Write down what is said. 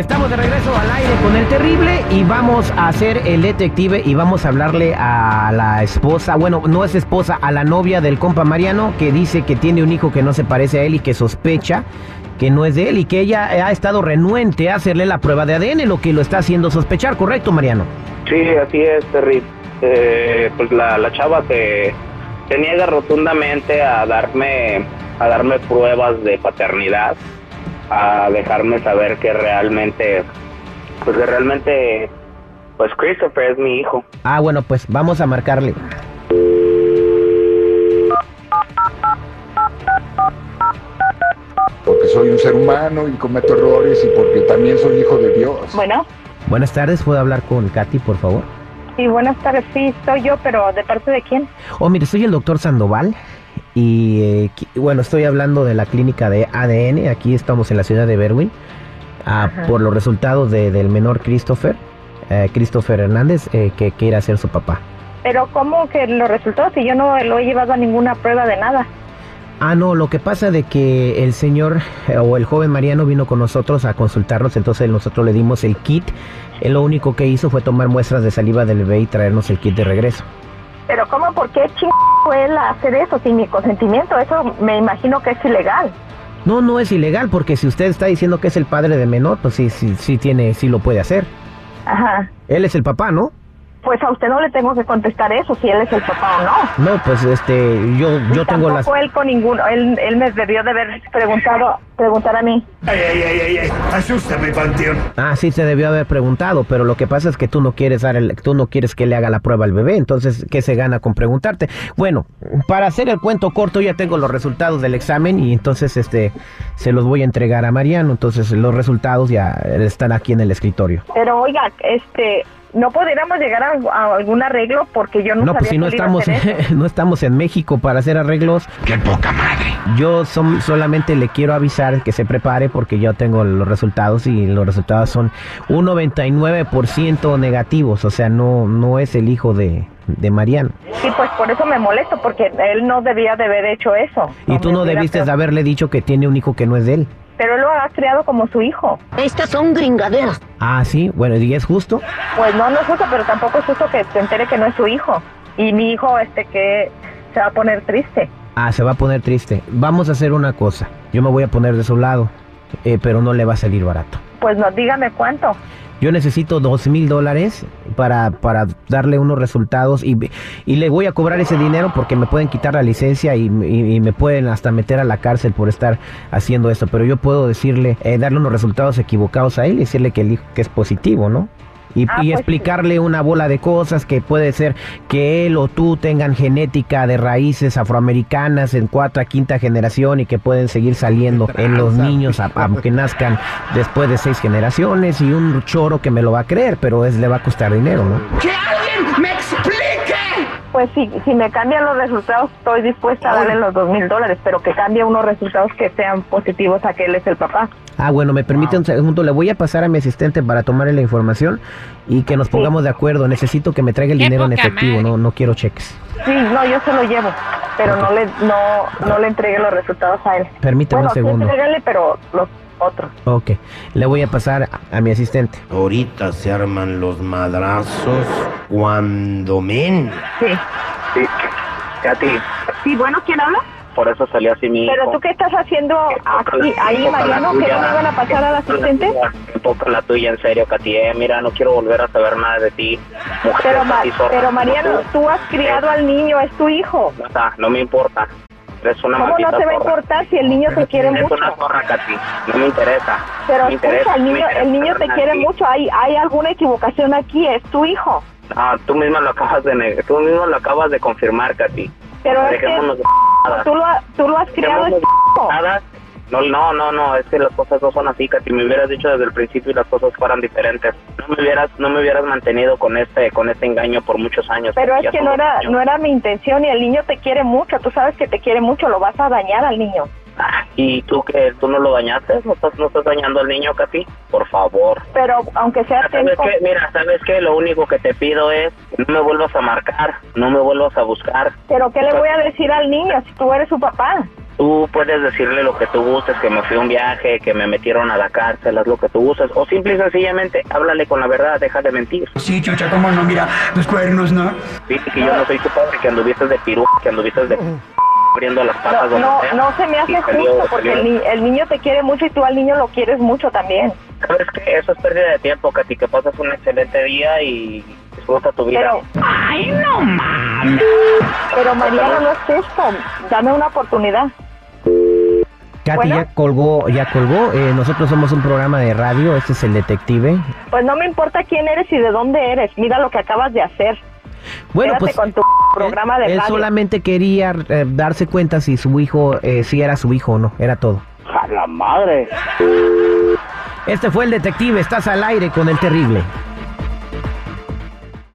Estamos de regreso al aire con el terrible y vamos a hacer el detective y vamos a hablarle a la esposa, bueno, no es esposa, a la novia del compa Mariano que dice que tiene un hijo que no se parece a él y que sospecha que no es de él y que ella ha estado renuente a hacerle la prueba de ADN, lo que lo está haciendo sospechar, ¿correcto, Mariano? Sí, así es, Terry. Eh, pues la, la chava se, se niega rotundamente a darme a darme pruebas de paternidad a dejarme saber que realmente, pues que realmente, pues Christopher es mi hijo. Ah, bueno, pues vamos a marcarle. Porque soy un ser humano y cometo errores y porque también soy hijo de Dios. Bueno, Buenas tardes, ¿puedo hablar con Katy, por favor? sí, buenas tardes. Sí, soy yo, pero ¿de parte de quién? Oh, mire, soy el doctor Sandoval y eh, bueno, estoy hablando de la clínica de ADN, aquí estamos en la ciudad de Berwyn, ah, por los resultados de- del menor Christopher, eh, Christopher Hernández, eh, que quiere ser su papá. Pero ¿cómo que los resultados? Si yo no lo he llevado a ninguna prueba de nada. Ah, no, lo que pasa de que el señor o el joven Mariano vino con nosotros a consultarnos, entonces nosotros le dimos el kit. Él lo único que hizo fue tomar muestras de saliva del bebé y traernos el kit de regreso. Pero ¿cómo? ¿Por qué ching él hacer eso sin mi consentimiento? Eso me imagino que es ilegal. No, no es ilegal, porque si usted está diciendo que es el padre de menor, pues sí, sí, sí tiene, sí lo puede hacer. Ajá. Él es el papá, ¿no? Pues a usted no le tengo que contestar eso, si él es el papá o no. No, pues este, yo, yo Y tengo las. tampoco él con ninguno. Él, él me debió de haber preguntado, preguntar a mí. Ay, ay, ay, ay, ay, asústame, panteón. Ah, sí, se debió haber preguntado, pero lo que pasa es que tú no quieres dar el, tú no quieres que le haga la prueba al bebé, entonces, ¿qué se gana con preguntarte? Bueno, para hacer el cuento corto, ya tengo los resultados del examen y entonces, este, se los voy a entregar a Mariano, entonces los resultados ya están aquí en el escritorio. Pero oiga, este, no pudiéramos llegar a, a algún arreglo porque yo no, No, pues sabía si no estamos, no estamos en México para hacer arreglos. ¡Qué poca madre! Yo som- solamente le quiero avisar que se prepare porque yo tengo los resultados y los resultados son un 99% negativos, o sea, no, no es el hijo de, de Mariano. Sí, pues por eso me molesto, porque él no debía de haber hecho eso. Y tú no debiste de haberle dicho que tiene un hijo que no es de él. Pero él lo ha criado como su hijo. Estas son gringaderas. Ah, sí, bueno, ¿y es justo? Pues no, no es justo, pero tampoco es justo que se entere que no es su hijo. Y mi hijo, este, que se va a poner triste. Ah, se va a poner triste. Vamos a hacer una cosa. Yo me voy a poner de su lado, eh, pero no le va a salir barato. Pues no, dígame cuánto. Yo necesito dos mil dólares para, para darle unos resultados y, y le voy a cobrar ese dinero porque me pueden quitar la licencia y, y- y me pueden hasta meter a la cárcel por estar haciendo esto. Pero yo puedo decirle, eh, darle unos resultados equivocados a él y decirle que el hijo que es positivo, ¿no? Y, Ah, y pues explicarle una bola de cosas que puede ser que él o tú tengan genética de raíces afroamericanas en cuarta, quinta generación y que pueden seguir saliendo en los niños a- aunque nazcan después de seis generaciones y un choro que me lo va a creer, pero es le va a costar dinero, ¿no? ¡Que alguien me explique! Pues si, si me cambian los resultados, estoy dispuesta a darle los dos mil dólares, pero que cambie unos resultados que sean positivos a que él es el papá. Ah, bueno, me permite un segundo, le voy a pasar a mi asistente para tomarle la información y que nos pongamos de acuerdo. Necesito que me traiga el Qué dinero en efectivo, madre. no, no quiero cheques. Sí, no, yo se lo llevo, pero no le no, no le entregué los resultados a él. Permítame bueno, un segundo. sí, entrégale, pero los otros. Ok, le voy a pasar a, a mi asistente. Ahorita se arman los madrazos cuando men. Sí. Sí, Katy, Sí, bueno, ¿quién habla? por eso salió así mi Pero hijo. tú qué estás haciendo aquí, ahí, Mariano, que no me van a pasar al asistente. tuya, Enfoca la tuya, en serio, Katy. Eh, mira, no quiero volver a saber nada de ti. Mujer, Pero, Ma- Mariano, tú. tú has criado al niño, es tu hijo. No, está, no me importa. Eres una ¿Cómo no te va a importar si el niño te quiere mucho? una zorra, Katy. No me interesa. Pero me interesa, escucha, el niño, el niño te quiere mucho. Hay, hay alguna equivocación aquí, es tu hijo. Ah, tú misma lo acabas de tú mismo lo acabas de confirmar, Katy. Pero es que tú lo, tú lo has criado, No, no, no, no, es que las cosas no son así, Katy. Me hubieras dicho desde el principio y las cosas fueran diferentes. No me hubieras, no me hubieras mantenido con este, con este engaño por muchos años. Pero es que no era, no era mi intención y el niño te quiere mucho. Tú sabes que te quiere mucho, lo vas a dañar al niño. Ah, ¿Y tú que tú no lo dañaste? ¿No estás, no estás dañando al niño, Katy? Por favor. Pero aunque sea ¿Sabes tiempo, qué? Mira, ¿sabes qué? Lo único que te pido es que no me vuelvas a marcar, no me vuelvas a buscar. pero ¿qué le voy a decir al niño si tú eres su papá? Tú puedes decirle lo que tú gustes, que me fui a un viaje, que me metieron a la cárcel, haz lo que tú gustes. O simple y sencillamente, háblale con la verdad, deja de mentir. Sí, chucha, cómo no, mira, los cuernos, ¿no? Dice que yo no soy tu padre, que anduviste de pirú, que anduviste de abriendo las patas No, donde no, sea. no se me hace salió- justo porque el, ni- el niño te quiere mucho y tú al niño lo quieres mucho también. ¿Sabes qué? Eso es pérdida de tiempo, Katy, que pasas un excelente día y disfruta tu vida. Pero, ¡Ay, no mames! pero Mariano, no es esto. Dame una oportunidad. Katy Bueno. ya colgó, ya colgó. Eh, nosotros somos un programa de radio, este es el detective. Pues no me importa quién eres y de dónde eres. Mira lo que acabas de hacer. Bueno, Quédate pues con tu programa de él radio. solamente quería eh, darse cuenta si su hijo, eh, si era su hijo o no, era todo. ¡A la madre! Este fue el detective, estás al aire con el terrible.